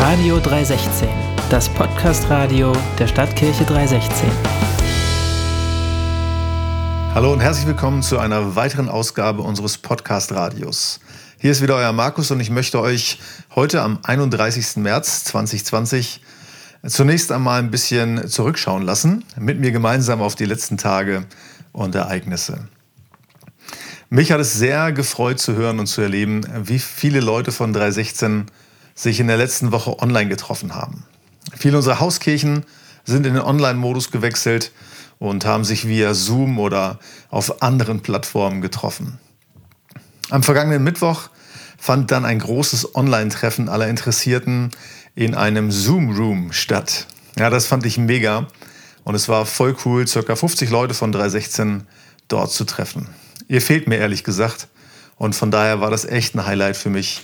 Radio 316, das Podcast-Radio der Stadtkirche 316. Hallo und herzlich willkommen zu einer weiteren Ausgabe unseres Podcast-Radios. Hier ist wieder euer Markus und ich möchte euch heute am 31. März 2020 zunächst einmal ein bisschen zurückschauen lassen, mit mir gemeinsam auf die letzten Tage und Ereignisse. Mich hat es sehr gefreut zu hören und zu erleben, wie viele Leute von 316 sich in der letzten Woche online getroffen haben. Viele unserer Hauskirchen sind in den Online-Modus gewechselt und haben sich via Zoom oder auf anderen Plattformen getroffen. Am vergangenen Mittwoch fand dann ein großes Online-Treffen aller Interessierten in einem Zoom-Room statt. Ja, das fand ich mega und es war voll cool, circa 50 Leute von 316 dort zu treffen. Ihr fehlt mir ehrlich gesagt und von daher war das echt ein Highlight für mich,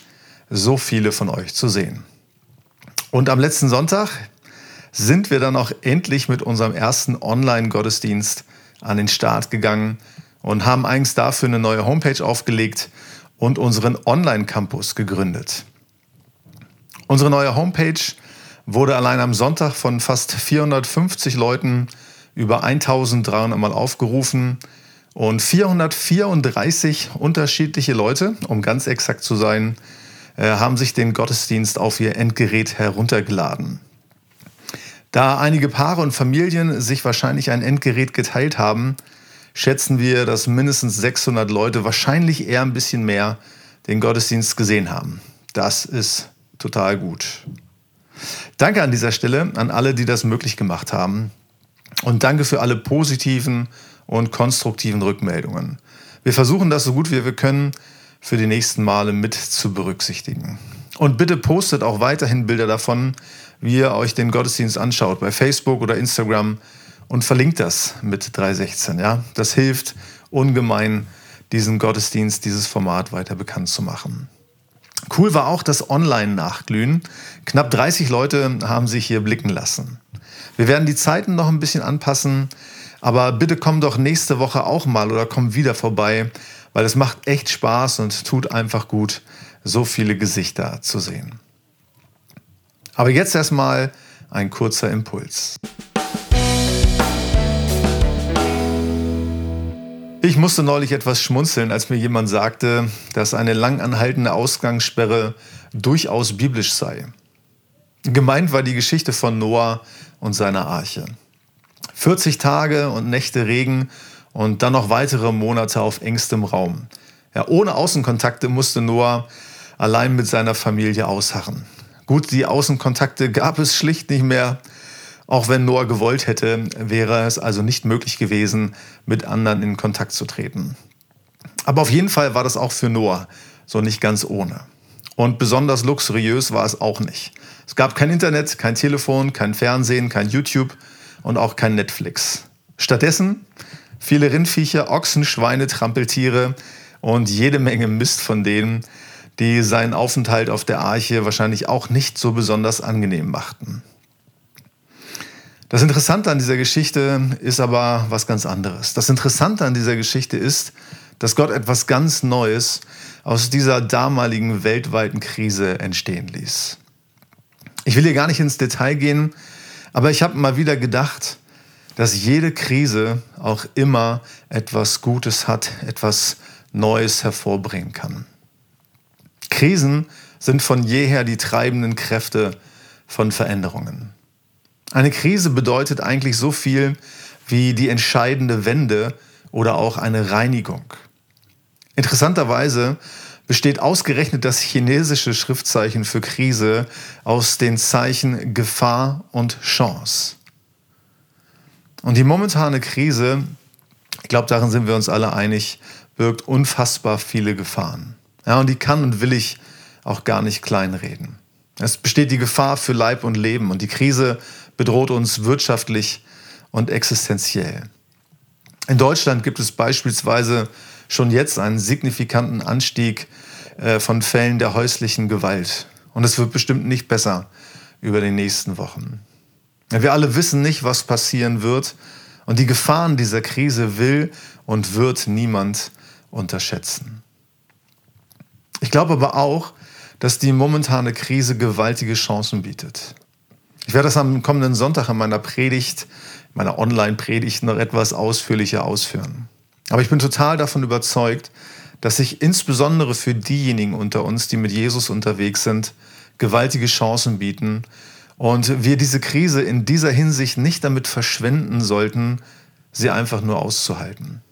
so viele von euch zu sehen. Und am letzten Sonntag sind wir dann auch endlich mit unserem ersten Online-Gottesdienst an den Start gegangen und haben eigens dafür eine neue Homepage aufgelegt und unseren Online-Campus gegründet. Unsere neue Homepage wurde allein am Sonntag von fast 450 Leuten über 1300 Mal aufgerufen und 434 unterschiedliche Leute, um ganz exakt zu sein, äh, haben sich den Gottesdienst auf ihr Endgerät heruntergeladen. Da einige Paare und Familien sich wahrscheinlich ein Endgerät geteilt haben, schätzen wir, dass mindestens 600 Leute, wahrscheinlich eher ein bisschen mehr, den Gottesdienst gesehen haben. Das ist total gut. Danke an dieser Stelle an alle, die das möglich gemacht haben. Und danke für alle positiven und konstruktiven Rückmeldungen. Wir versuchen das so gut wie wir können für die nächsten Male mit zu berücksichtigen. Und bitte postet auch weiterhin Bilder davon, wie ihr euch den Gottesdienst anschaut, bei Facebook oder Instagram und verlinkt das mit 316. Ja? Das hilft ungemein, diesen Gottesdienst, dieses Format weiter bekannt zu machen. Cool war auch das Online-Nachglühen. Knapp 30 Leute haben sich hier blicken lassen. Wir werden die Zeiten noch ein bisschen anpassen, aber bitte komm doch nächste Woche auch mal oder komm wieder vorbei, weil es macht echt Spaß und tut einfach gut, so viele Gesichter zu sehen. Aber jetzt erstmal ein kurzer Impuls. Ich musste neulich etwas schmunzeln, als mir jemand sagte, dass eine lang anhaltende Ausgangssperre durchaus biblisch sei. Gemeint war die Geschichte von Noah und seiner Arche. 40 Tage und Nächte Regen und dann noch weitere Monate auf engstem Raum. Ja, ohne Außenkontakte musste Noah allein mit seiner Familie ausharren. Gut, die Außenkontakte gab es schlicht nicht mehr. Auch wenn Noah gewollt hätte, wäre es also nicht möglich gewesen, mit anderen in Kontakt zu treten. Aber auf jeden Fall war das auch für Noah so nicht ganz ohne. Und besonders luxuriös war es auch nicht. Es gab kein Internet, kein Telefon, kein Fernsehen, kein YouTube und auch kein Netflix. Stattdessen viele Rindviecher, Ochsen, Schweine, Trampeltiere und jede Menge Mist von denen, die seinen Aufenthalt auf der Arche wahrscheinlich auch nicht so besonders angenehm machten. Das Interessante an dieser Geschichte ist aber was ganz anderes. Das Interessante an dieser Geschichte ist, dass Gott etwas ganz Neues aus dieser damaligen weltweiten Krise entstehen ließ. Ich will hier gar nicht ins Detail gehen, aber ich habe mal wieder gedacht, dass jede Krise auch immer etwas Gutes hat, etwas Neues hervorbringen kann. Krisen sind von jeher die treibenden Kräfte von Veränderungen. Eine Krise bedeutet eigentlich so viel wie die entscheidende Wende oder auch eine Reinigung. Interessanterweise besteht ausgerechnet das chinesische Schriftzeichen für Krise aus den Zeichen Gefahr und Chance. Und die momentane Krise, ich glaube, darin sind wir uns alle einig, birgt unfassbar viele Gefahren. Ja, und die kann und will ich auch gar nicht kleinreden. Es besteht die Gefahr für Leib und Leben und die Krise bedroht uns wirtschaftlich und existenziell. In Deutschland gibt es beispielsweise schon jetzt einen signifikanten Anstieg äh, von Fällen der häuslichen Gewalt. Und es wird bestimmt nicht besser über die nächsten Wochen. Wir alle wissen nicht, was passieren wird. Und die Gefahren dieser Krise will und wird niemand unterschätzen. Ich glaube aber auch, dass die momentane Krise gewaltige Chancen bietet. Ich werde das am kommenden Sonntag in meiner Predigt, meiner Online-Predigt noch etwas ausführlicher ausführen. Aber ich bin total davon überzeugt, dass sich insbesondere für diejenigen unter uns, die mit Jesus unterwegs sind, gewaltige Chancen bieten und wir diese Krise in dieser Hinsicht nicht damit verschwenden sollten, sie einfach nur auszuhalten.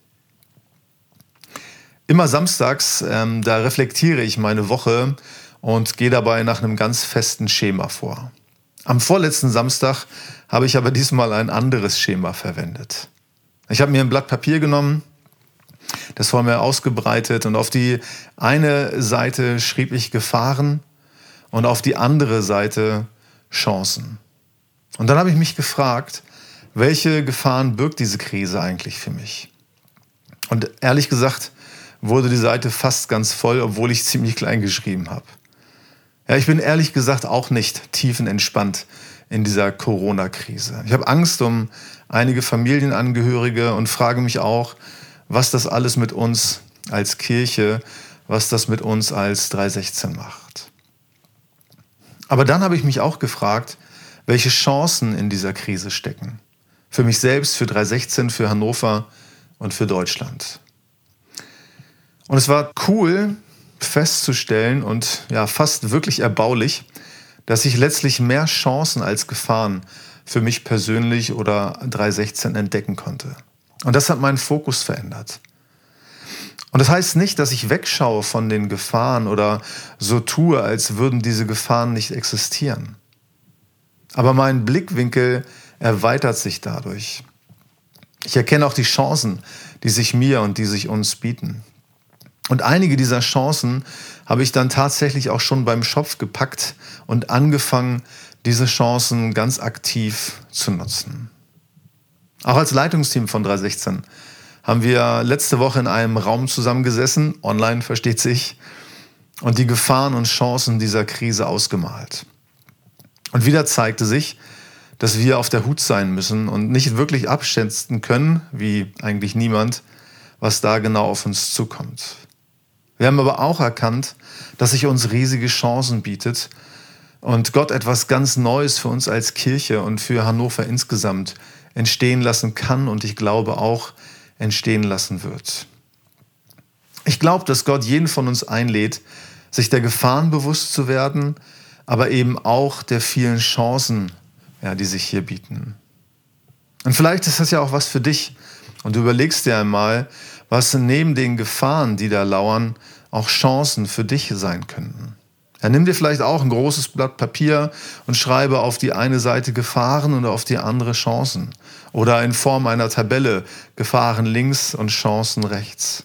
Immer samstags, ähm, da reflektiere ich meine Woche und gehe dabei nach einem ganz festen Schema vor. Am vorletzten Samstag habe ich aber diesmal ein anderes Schema verwendet. Ich habe mir ein Blatt Papier genommen, das vor mir ausgebreitet und auf die eine Seite schrieb ich Gefahren und auf die andere Seite Chancen. Und dann habe ich mich gefragt, welche Gefahren birgt diese Krise eigentlich für mich? Und ehrlich gesagt wurde die Seite fast ganz voll, obwohl ich ziemlich klein geschrieben habe. Ja, ich bin ehrlich gesagt auch nicht tiefenentspannt in dieser Corona-Krise. Ich habe Angst um einige Familienangehörige und frage mich auch, was das alles mit uns als Kirche, was das mit uns als 316 macht. Aber dann habe ich mich auch gefragt, welche Chancen in dieser Krise stecken. Für mich selbst, für 316, für Hannover und für Deutschland. Und es war cool festzustellen und ja, fast wirklich erbaulich, dass ich letztlich mehr Chancen als Gefahren für mich persönlich oder 316 entdecken konnte. Und das hat meinen Fokus verändert. Und das heißt nicht, dass ich wegschaue von den Gefahren oder so tue, als würden diese Gefahren nicht existieren. Aber mein Blickwinkel erweitert sich dadurch. Ich erkenne auch die Chancen, die sich mir und die sich uns bieten. Und einige dieser Chancen habe ich dann tatsächlich auch schon beim Schopf gepackt und angefangen, diese Chancen ganz aktiv zu nutzen. Auch als Leitungsteam von 316 haben wir letzte Woche in einem Raum zusammengesessen, online versteht sich, und die Gefahren und Chancen dieser Krise ausgemalt. Und wieder zeigte sich, dass wir auf der Hut sein müssen und nicht wirklich abschätzen können, wie eigentlich niemand, was da genau auf uns zukommt. Wir haben aber auch erkannt, dass sich uns riesige Chancen bietet und Gott etwas ganz Neues für uns als Kirche und für Hannover insgesamt entstehen lassen kann und ich glaube auch entstehen lassen wird. Ich glaube, dass Gott jeden von uns einlädt, sich der Gefahren bewusst zu werden, aber eben auch der vielen Chancen, ja, die sich hier bieten. Und vielleicht ist das ja auch was für dich. Und du überlegst dir einmal, was neben den Gefahren, die da lauern, auch Chancen für dich sein könnten. Ja, nimm dir vielleicht auch ein großes Blatt Papier und schreibe auf die eine Seite Gefahren und auf die andere Chancen. Oder in Form einer Tabelle Gefahren links und Chancen rechts.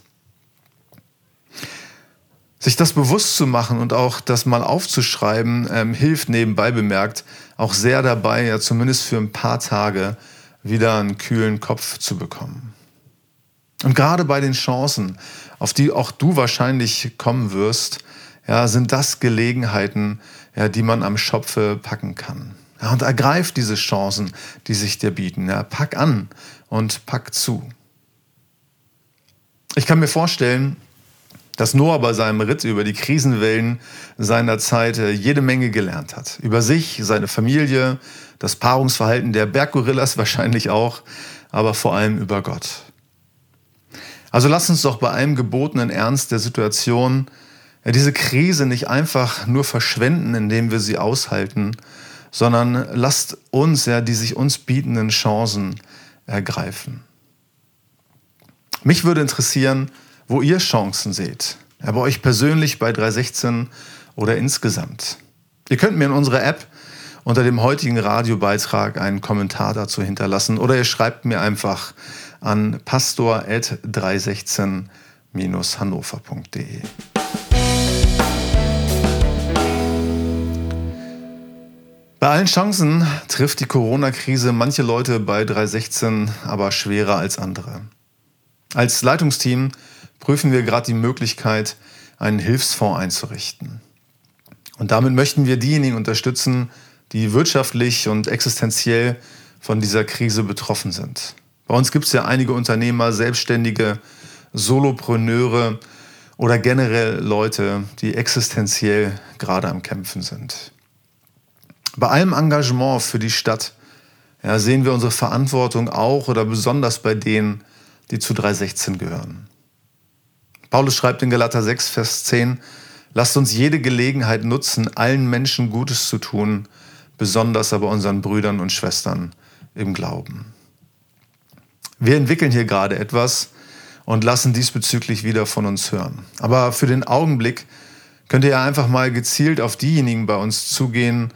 Sich das bewusst zu machen und auch das mal aufzuschreiben, ähm, hilft nebenbei bemerkt auch sehr dabei, ja zumindest für ein paar Tage wieder einen kühlen Kopf zu bekommen. Und gerade bei den Chancen, auf die auch du wahrscheinlich kommen wirst, ja, sind das Gelegenheiten, ja, die man am Schopfe packen kann. Ja, und ergreif diese Chancen, die sich dir bieten. Ja, pack an und pack zu. Ich kann mir vorstellen, dass Noah bei seinem Ritt über die Krisenwellen seiner Zeit äh, jede Menge gelernt hat. Über sich, seine Familie, das Paarungsverhalten der Berggorillas wahrscheinlich auch, aber vor allem über Gott. Also lass uns doch bei allem gebotenen Ernst der Situation ja, diese Krise nicht einfach nur verschwenden, indem wir sie aushalten, sondern lasst uns ja die sich uns bietenden Chancen ergreifen. Mich würde interessieren, wo ihr Chancen seht. Ja, bei euch persönlich bei 316 oder insgesamt. Ihr könnt mir in unserer App unter dem heutigen Radiobeitrag einen Kommentar dazu hinterlassen oder ihr schreibt mir einfach an pastor.316-hannover.de. Bei allen Chancen trifft die Corona-Krise manche Leute bei 316 aber schwerer als andere. Als Leitungsteam prüfen wir gerade die Möglichkeit, einen Hilfsfonds einzurichten. Und damit möchten wir diejenigen unterstützen, die wirtschaftlich und existenziell von dieser Krise betroffen sind. Bei uns gibt es ja einige Unternehmer, Selbstständige, Solopreneure oder generell Leute, die existenziell gerade am Kämpfen sind. Bei allem Engagement für die Stadt ja, sehen wir unsere Verantwortung auch oder besonders bei denen, die zu 316 gehören. Paulus schreibt in Galater 6, Vers 10, Lasst uns jede Gelegenheit nutzen, allen Menschen Gutes zu tun, besonders aber unseren Brüdern und Schwestern im Glauben. Wir entwickeln hier gerade etwas und lassen diesbezüglich wieder von uns hören. Aber für den Augenblick könnt ihr einfach mal gezielt auf diejenigen bei uns zugehen,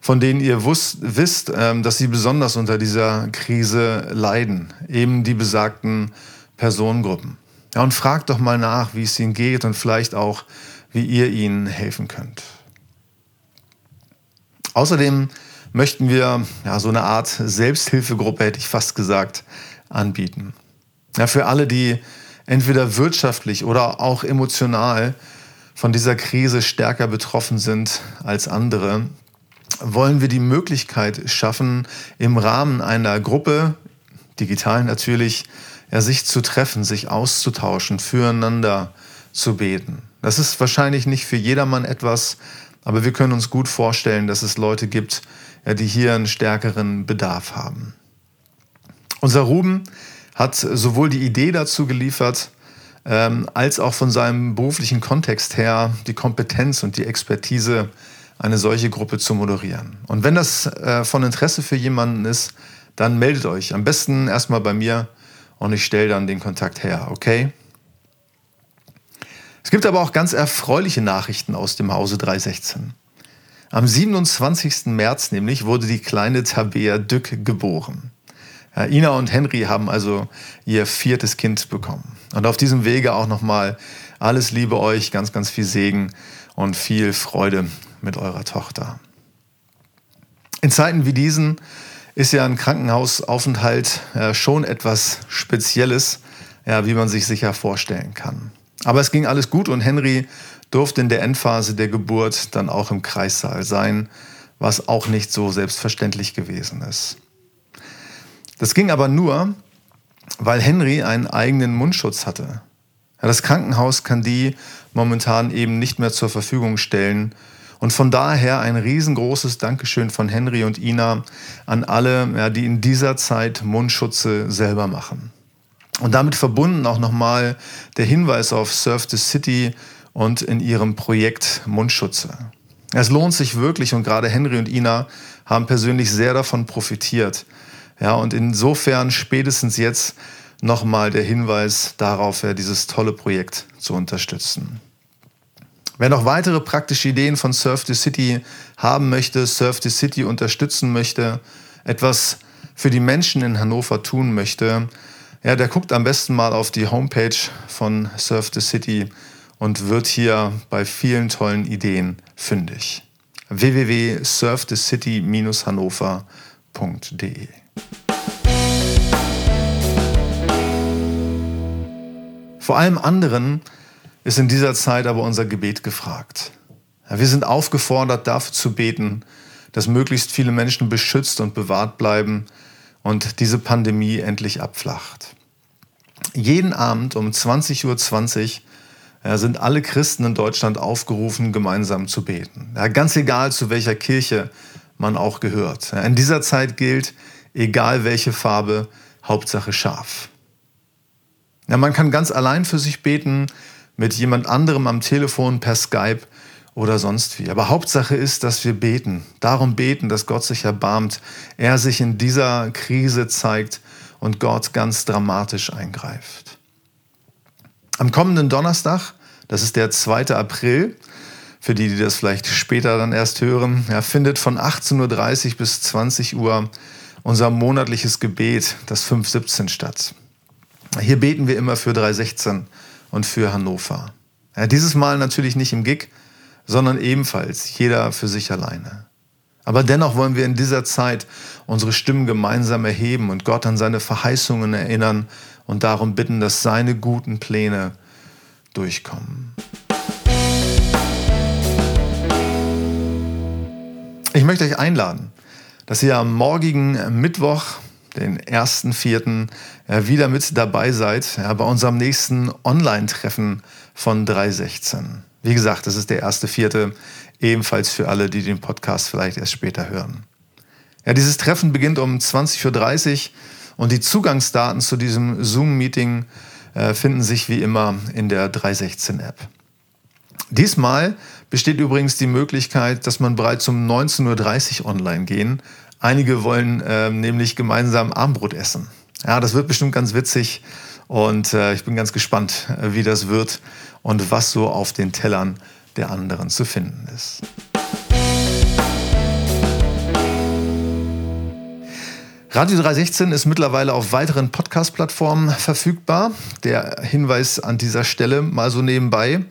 von denen ihr wusst, wisst, ähm, dass sie besonders unter dieser Krise leiden, eben die besagten Personengruppen. Ja, und fragt doch mal nach, wie es ihnen geht und vielleicht auch, wie ihr ihnen helfen könnt. Außerdem möchten wir ja, so eine Art Selbsthilfegruppe, hätte ich fast gesagt, anbieten. Ja, für alle, die entweder wirtschaftlich oder auch emotional von dieser Krise stärker betroffen sind als andere, wollen wir die Möglichkeit schaffen, im Rahmen einer Gruppe, digital natürlich, ja, sich zu treffen, sich auszutauschen, füreinander zu beten. Das ist wahrscheinlich nicht für jedermann etwas, aber wir können uns gut vorstellen, dass es Leute gibt, ja, die hier einen stärkeren Bedarf haben. Unser Ruben hat sowohl die Idee dazu geliefert, ähm, als auch von seinem beruflichen Kontext her die Kompetenz und die Expertise, eine solche Gruppe zu moderieren. Und wenn das äh, von Interesse für jemanden ist, dann meldet euch. Am besten erstmal bei mir und ich stelle dann den Kontakt her, okay? Es gibt aber auch ganz erfreuliche Nachrichten aus dem Hause 316. Am 27. März nämlich wurde die kleine Tabea Dück geboren. Ina und Henry haben also ihr viertes Kind bekommen. Und auf diesem Wege auch nochmal alles Liebe euch, ganz, ganz viel Segen und viel Freude mit eurer Tochter. In Zeiten wie diesen ist ja ein Krankenhausaufenthalt ja, schon etwas Spezielles, wie man sich sicher vorstellen kann. Aber es ging alles gut und Henry durfte in der Endphase der Geburt dann auch im Kreissaal sein, was auch nicht so selbstverständlich gewesen ist. Das ging aber nur, weil Henry einen eigenen Mundschutz hatte. Das Krankenhaus kann die momentan eben nicht mehr zur Verfügung stellen und von daher ein riesengroßes Dankeschön von Henry und Ina an alle, ja, die in dieser Zeit Mundschutze selber machen. Und damit verbunden auch nochmal der Hinweis auf Surf the City und in ihrem Projekt Mundschutze. Es lohnt sich wirklich und gerade Henry und Ina haben persönlich sehr davon profitiert. Ja, und insofern spätestens jetzt nochmal der Hinweis darauf, ja, dieses tolle Projekt zu unterstützen. Wer noch weitere praktische Ideen von Surf the City haben möchte, Surf the City unterstützen möchte, etwas für die Menschen in Hannover tun möchte, ja, der guckt am besten mal auf die Homepage von Surf the City und wird hier bei vielen tollen Ideen fündig. www.surfthecity-hannover.de Vor allem anderen ist in dieser Zeit aber unser Gebet gefragt. Wir sind aufgefordert, dafür zu beten, dass möglichst viele Menschen beschützt und bewahrt bleiben und diese Pandemie endlich abflacht. Jeden Abend um 20.20 Uhr sind alle Christen in Deutschland aufgerufen, gemeinsam zu beten. ganz egal, zu welcher Kirche man auch gehört. In dieser Zeit gilt, egal welche Farbe, Hauptsache scharf. Man kann ganz allein für sich beten, mit jemand anderem am Telefon, per Skype oder sonst wie. Aber Hauptsache ist, dass wir beten. Darum beten, dass Gott sich erbarmt, er sich in dieser Krise zeigt und Gott ganz dramatisch eingreift. Am kommenden Donnerstag, das ist der 2. April, für die, die das vielleicht später dann erst hören, ja, findet von 18.30 Uhr bis 20 Uhr unser monatliches Gebet, das 517 statt. Hier beten wir immer für 316 und für Hannover. Ja, dieses Mal natürlich nicht im Gig, sondern ebenfalls jeder für sich alleine. Aber dennoch wollen wir in dieser Zeit unsere Stimmen gemeinsam erheben und Gott an seine Verheißungen erinnern und darum bitten, dass seine guten Pläne durchkommen. Ich möchte euch einladen, dass ihr am morgigen Mittwoch den 1.4., äh, wieder mit dabei seid ja, bei unserem nächsten Online-Treffen von 316. Wie gesagt, das ist der 1.4., ebenfalls für alle, die den Podcast vielleicht erst später hören. Ja, dieses Treffen beginnt um 20.30 Uhr und die Zugangsdaten zu diesem Zoom-Meeting äh, finden sich wie immer in der 316-App. Diesmal besteht übrigens die Möglichkeit, dass man bereits um 19.30 Uhr online gehen. Einige wollen äh, nämlich gemeinsam Armbrot essen. Ja, das wird bestimmt ganz witzig und äh, ich bin ganz gespannt, äh, wie das wird und was so auf den Tellern der anderen zu finden ist. Radio 316 ist mittlerweile auf weiteren Podcast-Plattformen verfügbar. Der Hinweis an dieser Stelle mal so nebenbei.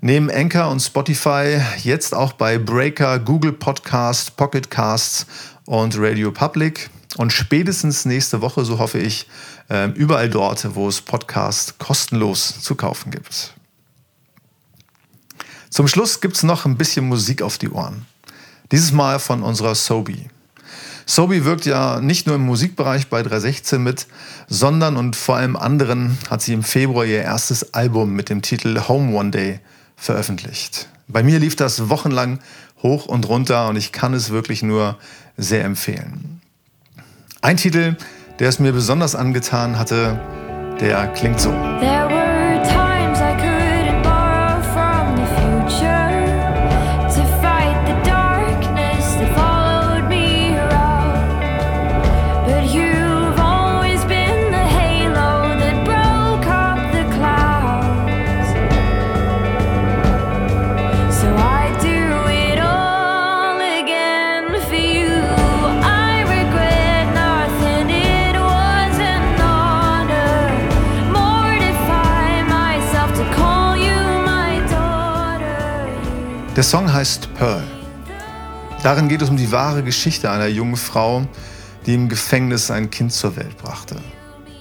Neben Anchor und Spotify jetzt auch bei Breaker, Google Podcast, Pocket Casts und Radio Public. Und spätestens nächste Woche, so hoffe ich, ähm, überall dort, wo es Podcast kostenlos zu kaufen gibt. Zum Schluss gibt es noch ein bisschen Musik auf die Ohren. Dieses Mal von unserer Sobi. Sobi wirkt ja nicht nur im Musikbereich bei 316 mit, sondern und vor allem anderen hat sie im Februar ihr erstes Album mit dem Titel Home One Day veröffentlicht. Bei mir lief das wochenlang hoch und runter und ich kann es wirklich nur sehr empfehlen. Ein Titel, der es mir besonders angetan hatte, der klingt so. Der Song heißt Pearl. Darin geht es um die wahre Geschichte einer jungen Frau, die im Gefängnis ein Kind zur Welt brachte.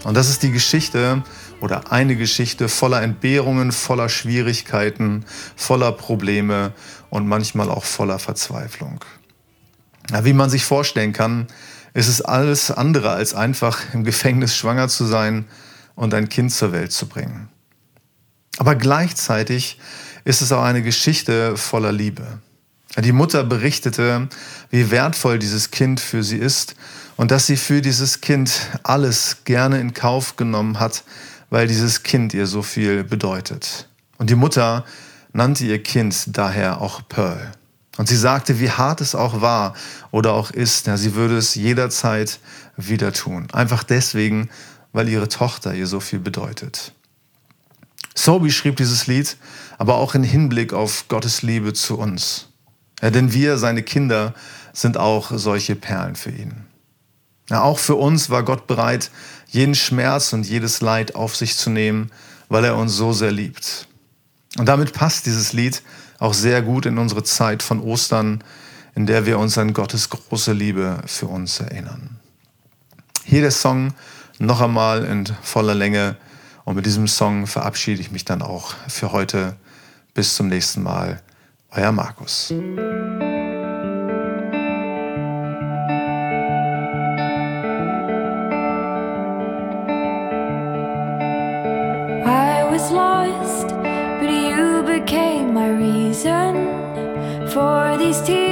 Und das ist die Geschichte oder eine Geschichte voller Entbehrungen, voller Schwierigkeiten, voller Probleme und manchmal auch voller Verzweiflung. Ja, wie man sich vorstellen kann, ist es alles andere als einfach im Gefängnis schwanger zu sein und ein Kind zur Welt zu bringen. Aber gleichzeitig ist es auch eine Geschichte voller Liebe. Die Mutter berichtete, wie wertvoll dieses Kind für sie ist und dass sie für dieses Kind alles gerne in Kauf genommen hat, weil dieses Kind ihr so viel bedeutet. Und die Mutter nannte ihr Kind daher auch Pearl. Und sie sagte, wie hart es auch war oder auch ist, ja, sie würde es jederzeit wieder tun. Einfach deswegen, weil ihre Tochter ihr so viel bedeutet. Sobi schrieb dieses Lied, aber auch in Hinblick auf Gottes Liebe zu uns. Ja, denn wir, seine Kinder, sind auch solche Perlen für ihn. Ja, auch für uns war Gott bereit, jeden Schmerz und jedes Leid auf sich zu nehmen, weil er uns so sehr liebt. Und damit passt dieses Lied auch sehr gut in unsere Zeit von Ostern, in der wir uns an Gottes große Liebe für uns erinnern. Hier der Song noch einmal in voller Länge und mit diesem Song verabschiede ich mich dann auch für heute. Bis zum nächsten Mal. Euer Markus. I was lost, but you became my reason for these tears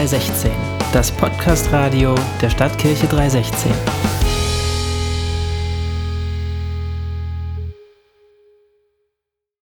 316, das Podcast-Radio der Stadtkirche 316.